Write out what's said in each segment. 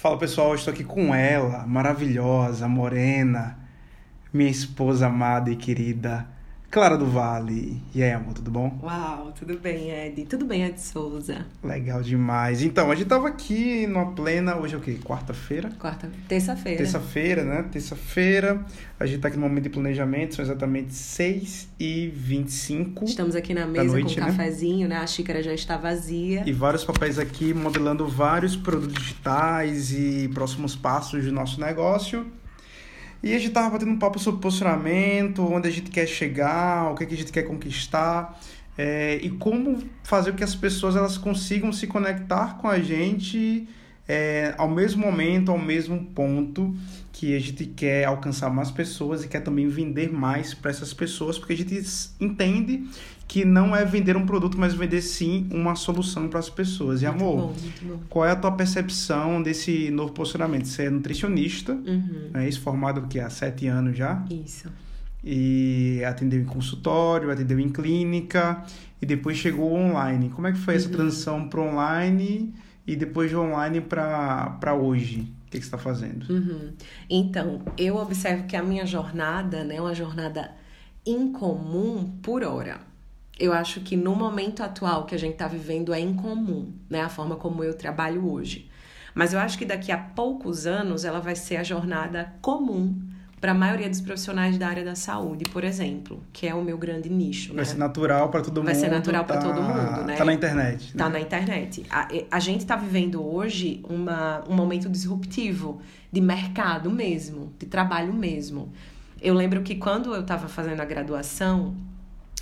Fala pessoal, estou aqui com ela, maravilhosa, morena, minha esposa amada e querida, Clara do Vale. E aí, amor, tudo bom? Uau, tudo bem, Ed? Tudo bem, Ed Souza? Legal demais. Então, a gente tava aqui numa plena, hoje é o quê? Quarta-feira? Quarta, terça-feira. Terça-feira, né? Terça-feira. A gente tá aqui no momento de planejamento, são exatamente 6 e 25 Estamos aqui na mesa noite, com um né? cafezinho, né? A xícara já está vazia. E vários papéis aqui modelando vários produtos digitais e próximos passos do nosso negócio. E a gente tava batendo um papo sobre posicionamento, onde a gente quer chegar, o que, que a gente quer conquistar é, e como fazer com que as pessoas elas consigam se conectar com a gente é, ao mesmo momento, ao mesmo ponto que a gente quer alcançar mais pessoas e quer também vender mais para essas pessoas, porque a gente entende que não é vender um produto, mas vender sim uma solução para as pessoas. E Muito amor, bom, bom. qual é a tua percepção desse novo posicionamento? Você é nutricionista, Uhum, é formado aqui há sete anos já, Isso. e atendeu em consultório, atendeu em clínica, e depois chegou online. Como é que foi essa Uhum. transição para online e depois de online para hoje? O que, que você está fazendo? Uhum. Então, eu observo que a minha jornada né, é uma jornada incomum por hora. Eu acho que no momento atual que a gente está vivendo é incomum, né? A forma como eu trabalho hoje. Mas eu acho que daqui a poucos anos ela vai ser a jornada comum para a maioria dos profissionais da área da saúde, por exemplo, que é o meu grande nicho. Vai né? ser natural para todo Vai mundo. ser natural tá- todo mundo, né? Tá na internet. Tá né? na internet. A, a gente está vivendo hoje uma, um momento disruptivo de mercado mesmo, de trabalho mesmo. Eu lembro que quando eu estava fazendo a graduação,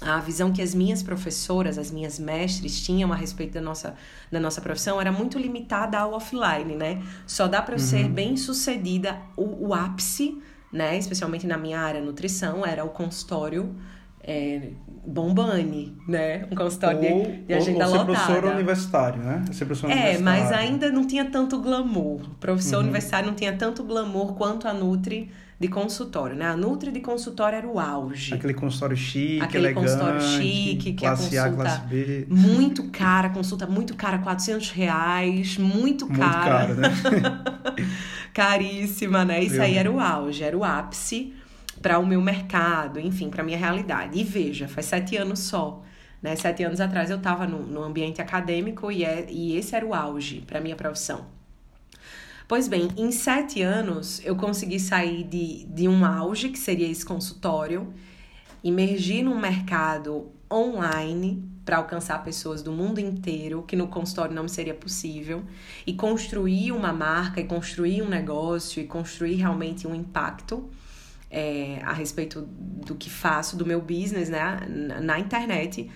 a visão que as minhas professoras, as minhas mestres tinham a respeito da nossa, da nossa profissão era muito limitada ao offline, né? Só dá para eu ser bem sucedida, o, o ápice, né? Especialmente na minha área nutrição, era o consultório é, Bombani, né? Um consultório ou, de, de agenda ou ser lotada. professor universitário, né? Ser professor É, mas ainda não tinha tanto glamour. O professor Uhum. universitário não tinha tanto glamour quanto a Nutri de consultório, né? A Nutri de consultório era o auge. Aquele consultório chique, Aquele elegante, consultório chique, que a classe A, consulta- classe B. Muito cara, consulta muito cara, 400 reais, muito Muito cara. caro, né? Caríssima, né? Isso aí era o auge, era o ápice para o meu mercado, enfim, para minha realidade. E veja, faz sete anos só. Né? Sete anos atrás eu estava no, no ambiente acadêmico e, é, e esse era o auge para minha profissão. Pois bem, em sete anos eu consegui sair de, de um auge, que seria esse consultório, emergir num mercado online para alcançar pessoas do mundo inteiro, que no consultório não seria possível, e construir uma marca, e construir um negócio, e construir realmente um impacto é, a respeito do que faço, do meu business, né, na internet.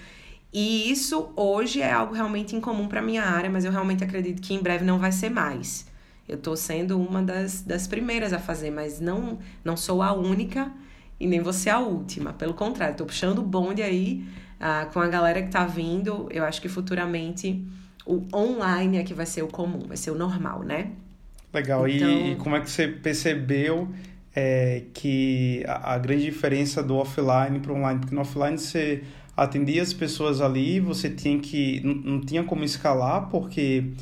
E isso hoje é algo realmente incomum para minha área, mas eu realmente acredito que em breve não vai ser mais. Eu tô sendo uma das, das primeiras a fazer, mas não, não sou a única e nem ser a última. Pelo contrário, tô puxando o bonde aí ah, com a galera que tá vindo. Eu acho que futuramente o online é que vai ser o comum, vai ser o normal, né? Legal. E- Então- E, como é que você percebeu é, que a, a grande diferença do offline para online? Porque no offline você atendia as pessoas ali, você tinha que. Não, não tinha como escalar, porque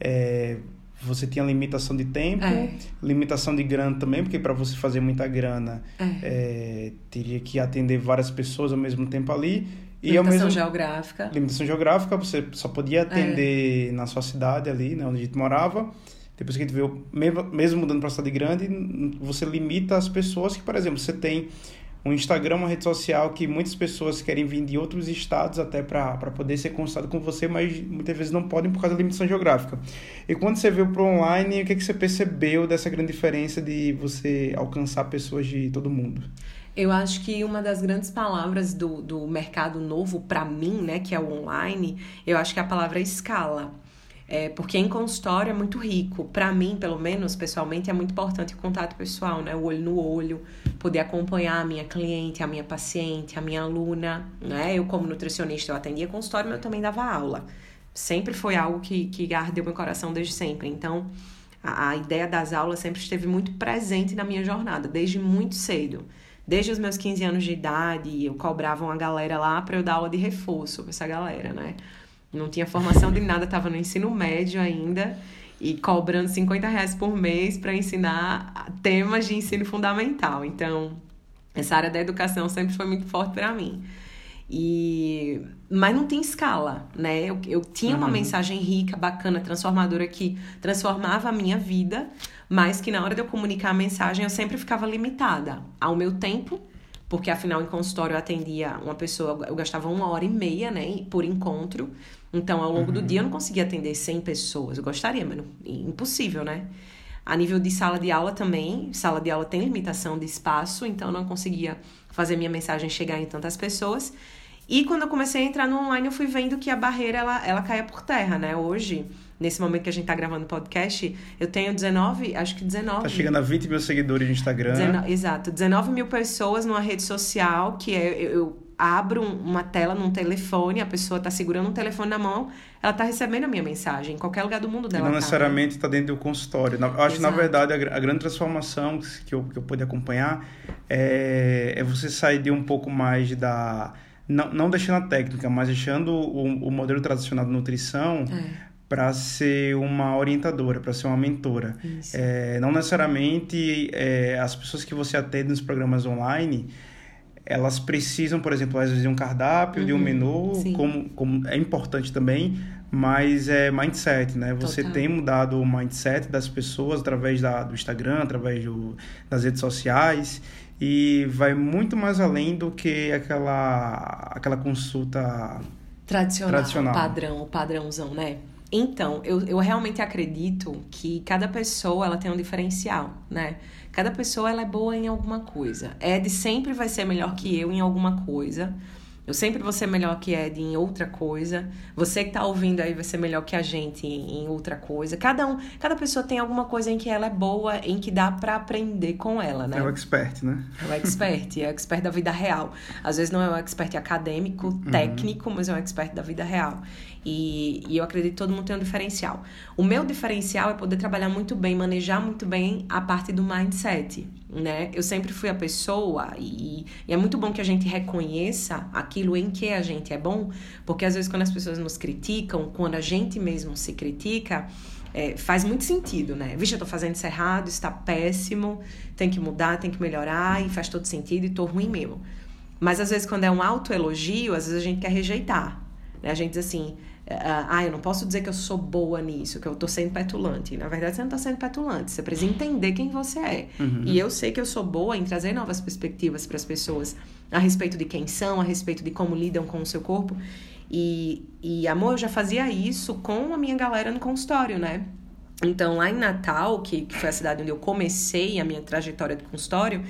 é, você tinha limitação de tempo, É. limitação de grana também, porque para você fazer muita grana É. é, teria que atender várias pessoas ao mesmo tempo ali. E Limitação mesmo geográfica. limitação geográfica, você só podia atender na sua cidade ali, né, onde a gente morava. Depois que a gente veio, mesmo, mudando para cidade grande, você limita as pessoas que, por exemplo, você tem um Instagram, uma rede social que muitas pessoas querem vir de outros estados até para poder ser consultado com você, mas muitas vezes não podem por causa da limitação geográfica. E quando você veio para online, o que, que você percebeu dessa grande diferença de você alcançar pessoas de todo mundo? Eu acho que uma das grandes palavras do, do mercado novo para mim, né, que é o online, eu acho que é a palavra escala. É, porque em consultório é muito rico. Para mim, pelo menos, pessoalmente, é muito importante o contato pessoal, né? O olho no olho, poder acompanhar a minha cliente, a minha paciente, a minha aluna, né? Eu, como nutricionista, eu atendia consultório, mas eu também dava aula. Sempre foi algo que, que ardeu meu coração desde sempre. Então, a, a ideia das aulas sempre esteve muito presente na minha jornada, desde muito cedo. Desde os meus 15 anos de idade, eu cobrava uma galera lá para eu dar aula de reforço para essa galera, né? Não tinha formação de nada, estava no ensino médio ainda. e cobrando 50 reais por mês para ensinar temas de ensino fundamental. Então, essa área da educação sempre foi muito forte para mim. E mas não tem escala, né? Eu, eu tinha uma uhum. mensagem rica, bacana, transformadora que transformava a minha vida, mas que na hora de eu comunicar a mensagem eu sempre ficava limitada ao meu tempo, porque afinal em consultório eu atendia uma pessoa, eu gastava uma hora e meia, né, por encontro. Então ao longo uhum. do dia eu não conseguia atender 100 pessoas. Eu gostaria, mas não, impossível, né? A nível de sala de aula também, sala de aula tem limitação de espaço, então eu não conseguia fazer minha mensagem chegar em tantas pessoas. E quando eu comecei a entrar no online, eu fui vendo que a barreira ela, ela caia por terra, né? Hoje, nesse momento que a gente tá gravando o podcast, eu tenho 19, acho que 19. Tá chegando a 20 mil seguidores no Instagram. 19, exato, 19 mil pessoas numa rede social que é, eu, eu abro uma tela num telefone, a pessoa tá segurando um telefone na mão, ela tá recebendo a minha mensagem em qualquer lugar do mundo dela. E não tá, necessariamente está dentro do consultório. Eu acho que, na verdade, a, a, grande transformação que eu, que eu pude acompanhar é, é você sair de um pouco mais da não, não deixando a técnica, mas deixando o, o modelo tradicional de nutrição é. Para ser uma orientadora, para ser uma mentora. É, não necessariamente é, as pessoas que você atende nos programas online elas precisam, por exemplo, às vezes de um cardápio, uhum, de um uhum. menu, como, como é importante também, mas é mindset, né? Você Total. tem mudado o mindset das pessoas através da, do Instagram, através do, das redes sociais e vai muito mais além do que aquela, aquela consulta tradicional, tradicional. padrão, o padrãozão, né? Então, eu, eu realmente acredito que cada pessoa ela tem um diferencial, né? Cada pessoa ela é boa em alguma coisa. Ed sempre vai ser melhor que eu em alguma coisa. Eu sempre vou ser melhor que Ed em outra coisa. Você que tá ouvindo aí vai ser melhor que a gente em, outra coisa. Cada um, cada pessoa tem alguma coisa em que ela é boa, em que dá para aprender com ela, né? É o expert, né? É o expert, é o expert da vida real. Às vezes não é o expert acadêmico, uhum. técnico, uhum. mas é o expert da vida real. E, e eu acredito que todo mundo tem um diferencial. O meu diferencial é poder trabalhar muito bem, manejar muito bem a parte do mindset né? Eu sempre fui a pessoa e, e, é muito bom que a gente reconheça aquilo em que a gente é bom, porque às vezes quando as pessoas nos criticam, quando a gente mesmo se critica, é, faz muito sentido, né? Vixe, eu tô fazendo isso errado, está péssimo, tem que mudar, tem que melhorar e faz todo sentido e tô ruim mesmo. Mas às vezes quando é um autoelogio, às vezes a gente quer rejeitar. Né? A gente diz assim, ah, eu não posso dizer que eu sou boa nisso, que eu tô sendo petulante. Na verdade, você não tá sendo petulante. Você precisa entender quem você é. Uhum. E eu sei que eu sou boa em trazer novas perspectivas para as pessoas a respeito de quem são, a respeito de como lidam com o seu corpo. E, e amor, eu já fazia isso com a minha galera no consultório, né? Então, lá em Natal, que, que foi a cidade onde eu comecei a minha trajetória de consultório,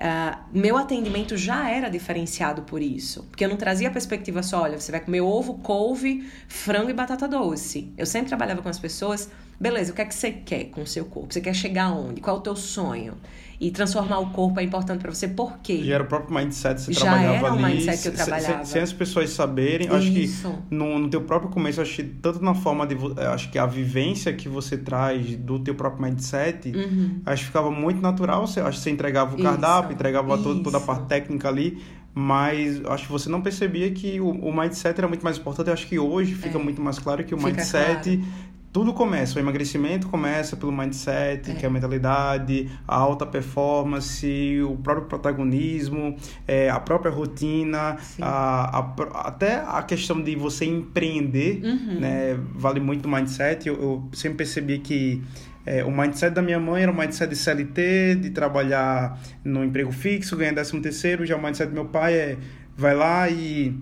Uh, meu atendimento já era diferenciado por isso. Porque eu não trazia a perspectiva só, olha, você vai comer ovo, couve, frango e batata doce. Eu sempre trabalhava com as pessoas, beleza, o que é que você quer com o seu corpo? Você quer chegar aonde? Qual é o teu sonho? e transformar o corpo é importante para você, por quê? Já era o próprio mindset que você Já trabalhava era ali. o mindset que eu trabalhava. Sem, sem as pessoas saberem, Isso. acho que no, no teu próprio começo, acho que tanto na forma de, acho que a vivência que você traz do teu próprio mindset, uhum. acho que ficava muito natural, você, acho que você entregava o cardápio, Isso. entregava toda, toda a parte técnica ali, mas acho que você não percebia que o, o mindset era muito mais importante. Eu acho que hoje fica é. muito mais claro que o fica mindset claro tudo começa, o emagrecimento começa pelo mindset, é. que é a mentalidade, a alta performance, o próprio protagonismo, é, a própria rotina, a, a, até a questão de você empreender, uhum. né, vale muito do mindset. Eu, eu sempre percebi que é, o mindset da minha mãe era o mindset de CLT, de trabalhar no emprego fixo, ganhar 13 terceiro, já o mindset do meu pai é vai lá e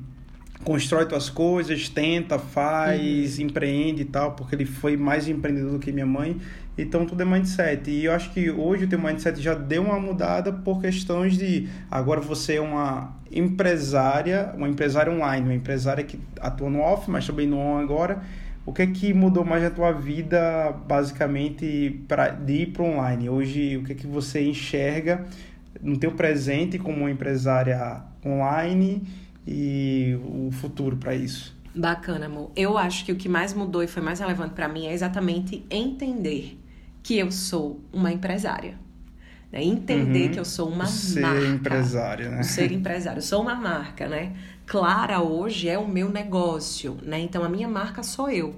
constrói tuas coisas, tenta, faz, uhum. empreende e tal, porque ele foi mais empreendedor do que minha mãe. Então tudo é mindset. E eu acho que hoje o teu mindset já deu uma mudada por questões de agora você é uma empresária, uma empresária online, uma empresária que atua no off, mas também no on agora. O que é que mudou mais na tua vida, basicamente, para de ir para online? Hoje, o que é que você enxerga no teu presente como uma empresária online? E o futuro para isso. Bacana, amor. Eu acho que o que mais mudou e foi mais relevante para mim é exatamente entender que eu sou uma empresária. Né? Entender uhum. que eu sou uma ser marca. Ser empresária, né? ser empresário. Eu sou uma marca, né? Clara hoje é o meu negócio, né? Então a minha marca sou eu.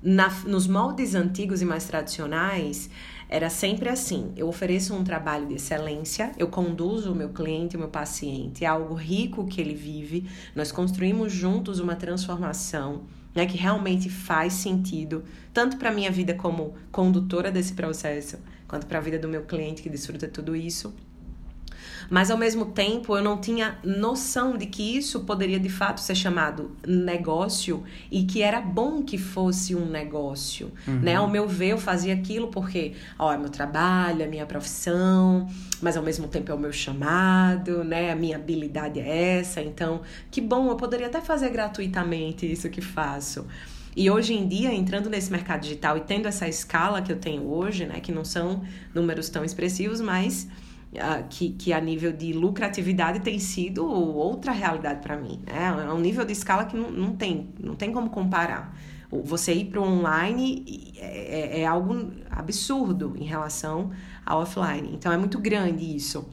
na, nos moldes antigos e mais tradicionais, era sempre assim: eu ofereço um trabalho de excelência, eu conduzo o meu cliente, o meu paciente, é algo rico que ele vive, nós construímos juntos uma transformação. Né, que realmente faz sentido, tanto para a minha vida como condutora desse processo, quanto para a vida do meu cliente que desfruta tudo isso. Mas ao mesmo tempo eu não tinha noção de que isso poderia de fato ser chamado negócio e que era bom que fosse um negócio, uhum. né? Ao meu ver, eu fazia aquilo porque, ó, é meu trabalho, é minha profissão, mas ao mesmo tempo é o meu chamado, né? A minha habilidade é essa, então que bom, eu poderia até fazer gratuitamente isso que faço. E hoje em dia, entrando nesse mercado digital e tendo essa escala que eu tenho hoje, né, que não são números tão expressivos, mas que, que a nível de lucratividade tem sido outra realidade para mim. Né? É um nível de escala que não, não, tem, não tem como comparar. Você ir para o online é, é, é algo absurdo em relação ao offline. Então é muito grande isso.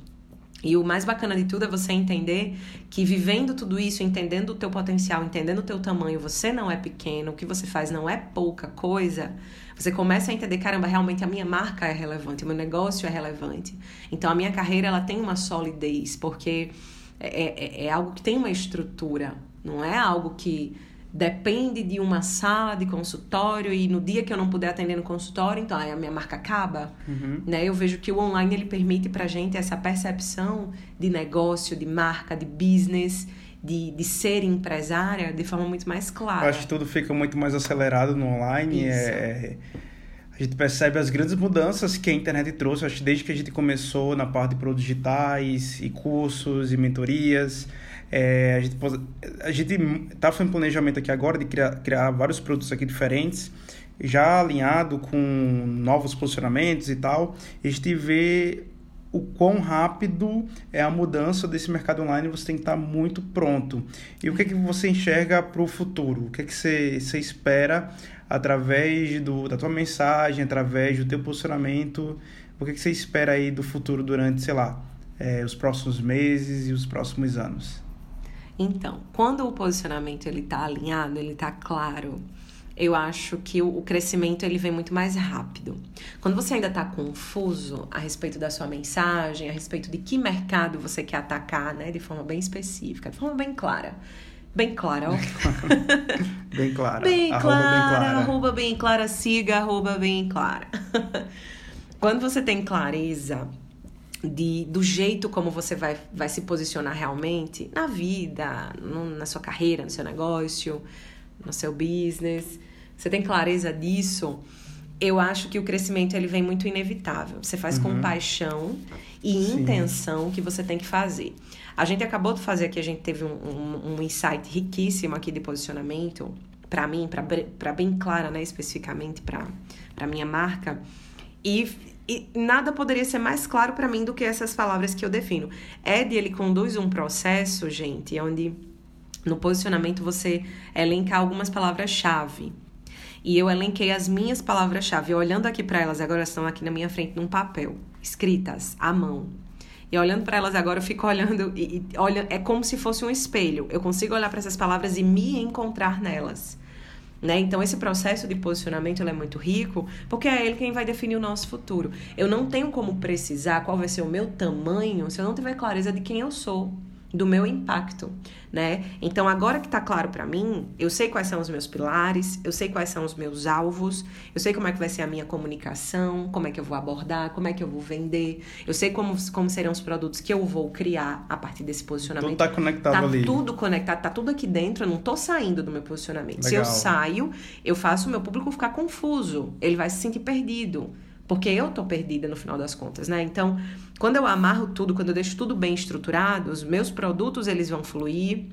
E o mais bacana de tudo é você entender que vivendo tudo isso, entendendo o teu potencial, entendendo o teu tamanho, você não é pequeno, o que você faz não é pouca coisa. Você começa a entender, caramba, realmente a minha marca é relevante, o meu negócio é relevante. Então a minha carreira ela tem uma solidez, porque é, é, é algo que tem uma estrutura, não é algo que depende de uma sala de consultório e no dia que eu não puder atender no consultório, então aí a minha marca acaba. Uhum. Né? Eu vejo que o online ele permite pra gente essa percepção de negócio, de marca, de business, de, de ser empresária de forma muito mais clara. Eu acho que tudo fica muito mais acelerado no online. É, é, a gente percebe as grandes mudanças que a internet trouxe, acho que desde que a gente começou na parte de produtos digitais e cursos e mentorias. É, a gente a gente está fazendo planejamento aqui agora de criar, criar vários produtos aqui diferentes, já alinhado com novos posicionamentos e tal. A gente vê o quão rápido é a mudança desse mercado online, você tem que estar muito pronto. E o que é que você enxerga para o futuro? O que é que você, você espera através do, da tua mensagem, através do teu posicionamento? O que é que você espera aí do futuro durante, sei lá, é, os próximos meses e os próximos anos? Então, quando o posicionamento ele está alinhado, ele está claro, eu acho que o crescimento ele vem muito mais rápido. Quando você ainda está confuso a respeito da sua mensagem, a respeito de que mercado você quer atacar, né, de forma bem específica, de forma bem clara. Bem clara, ó. bem clara. Bem arroba clara, bem clara, arroba bem clara, siga, arroba bem clara. Quando você tem clareza de, do jeito como você vai, vai se posicionar realmente na vida, no, na sua carreira, no seu negócio, no seu business, você tem clareza disso, eu acho que o crescimento ele vem muito inevitável. Você faz uhum. com paixão e Sim. intenção que você tem que fazer. A gente acabou de fazer aqui, a gente teve um, um, um insight riquíssimo aqui de posicionamento, para mim, para bem clara, né, especificamente para minha marca. E e nada poderia ser mais claro para mim do que essas palavras que eu defino. Ed, ele conduz um processo, gente, onde no posicionamento você elenca algumas palavras-chave. E eu elenquei as minhas palavras-chave. Olhando aqui para elas, agora estão aqui na minha frente num papel, escritas à mão. E olhando para elas agora, eu fico olhando e, e olha, é como se fosse um espelho. Eu consigo olhar para essas palavras e me encontrar nelas. Né? Então, esse processo de posicionamento é muito rico, porque é ele quem vai definir o nosso futuro. Eu não tenho como precisar qual vai ser o meu tamanho se eu não tiver clareza de quem eu sou do meu impacto, né? Então, agora que tá claro para mim, eu sei quais são os meus pilares, eu sei quais são os meus alvos, eu sei como é que vai ser a minha comunicação, como é que eu vou abordar, como é que eu vou vender, eu sei como, como serão os produtos que eu vou criar a partir desse posicionamento. Tudo tá conectado tá ali. Tá tudo conectado, tá tudo aqui dentro, eu não tô saindo do meu posicionamento. Legal. Se eu saio, eu faço o meu público ficar confuso, ele vai se sentir perdido. Porque eu tô perdida no final das contas, né? Então, quando eu amarro tudo, quando eu deixo tudo bem estruturado, os meus produtos eles vão fluir,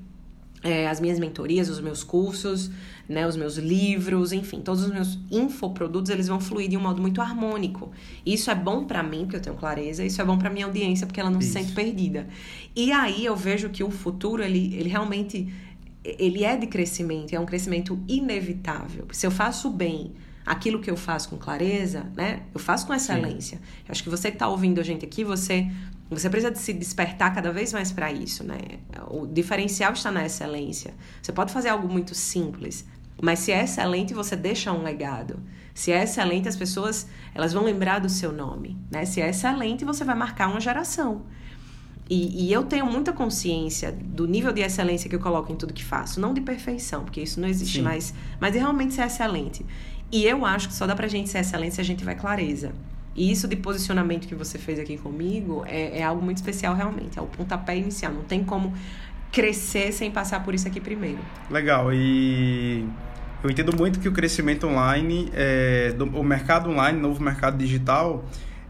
é, as minhas mentorias, os meus cursos, né, os meus livros, enfim, todos os meus infoprodutos, eles vão fluir de um modo muito harmônico. Isso é bom para mim, porque eu tenho clareza, isso é bom para minha audiência, porque ela não isso. se sente perdida. E aí eu vejo que o futuro, ele, ele realmente ele é de crescimento, é um crescimento inevitável. Se eu faço bem aquilo que eu faço com clareza, né? Eu faço com excelência. Eu acho que você que está ouvindo a gente aqui, você você precisa se despertar cada vez mais para isso, né? O diferencial está na excelência. Você pode fazer algo muito simples, Mas se é excelente, você deixa um legado. Se é excelente, as pessoas elas vão lembrar do seu nome. Né? Se é excelente, você vai marcar uma geração. E, e, eu tenho muita consciência do nível de excelência que eu coloco em tudo que faço. Não de perfeição, porque isso não existe Sim. mais. Mas de realmente ser excelente. E eu acho que só dá pra gente ser excelente se a gente tiver clareza. E isso de posicionamento que você fez aqui comigo é, é algo muito especial realmente. É o pontapé inicial. Não tem como crescer sem passar por isso aqui primeiro. Legal. E eu entendo muito que o crescimento online, é, do, o mercado online, novo mercado digital,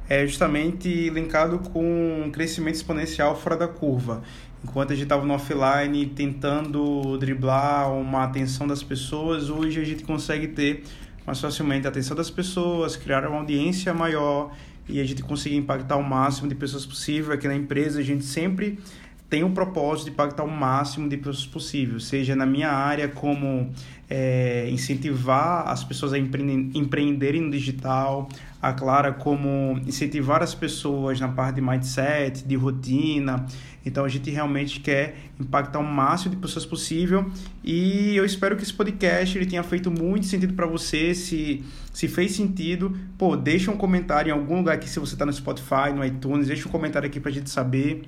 é justamente linkado com um crescimento exponencial fora da curva. Enquanto a gente estava no offline tentando driblar uma atenção das pessoas, hoje a gente consegue ter mais facilmente a atenção das pessoas, criar uma audiência maior e a gente conseguir impactar o máximo de pessoas possível. Aqui na empresa a gente sempre tem o propósito de impactar o máximo de pessoas possível, seja na minha área como é, incentivar as pessoas a empreenderem no digital, a Clara como incentivar as pessoas na parte de mindset, de rotina. Então a gente realmente quer impactar o máximo de pessoas possível e eu espero que esse podcast ele tenha feito muito sentido para você. Se, se fez sentido, pô, deixa um comentário em algum lugar aqui se você está no Spotify, no iTunes, deixa um comentário aqui para a gente saber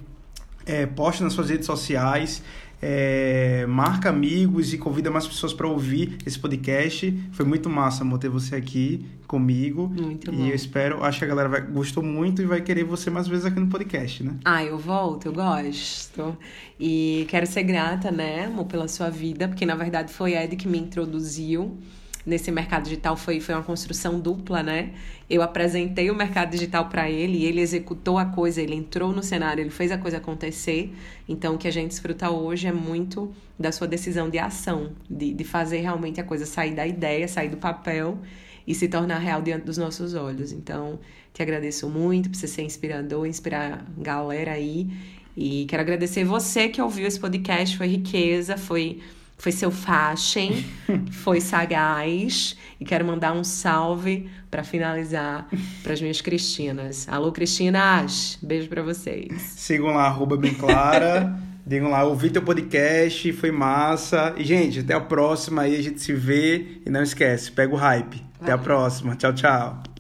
é, poste nas suas redes sociais, é, marca amigos e convida mais pessoas para ouvir esse podcast. Foi muito massa, amor, ter você aqui comigo. Muito e bom. E eu espero, acho que a galera vai, gostou muito e vai querer você mais vezes aqui no podcast, né? Ah, eu volto, eu gosto. E quero ser grata, né, amor, pela sua vida, porque na verdade foi Ed que me introduziu nesse mercado digital foi, foi uma construção dupla, né? Eu apresentei o mercado digital para ele ele executou a coisa, ele entrou no cenário, ele fez a coisa acontecer. Então, o que a gente desfruta hoje é muito da sua decisão de ação, de, de fazer realmente a coisa sair da ideia, sair do papel e se tornar real diante dos nossos olhos. Então, te agradeço muito por você ser inspirador, inspirar a galera aí. E quero agradecer você que ouviu esse podcast, foi riqueza, foi foi seu fashion, foi sagaz. E quero mandar um salve para finalizar para as minhas Cristinas. Alô, Cristinas! Beijo para vocês. Sigam lá, arroba bem clara. Digam lá, ouvi teu podcast, foi massa. E, gente, até a próxima aí, a gente se vê. E não esquece, pega o hype. Até a próxima. Tchau, tchau.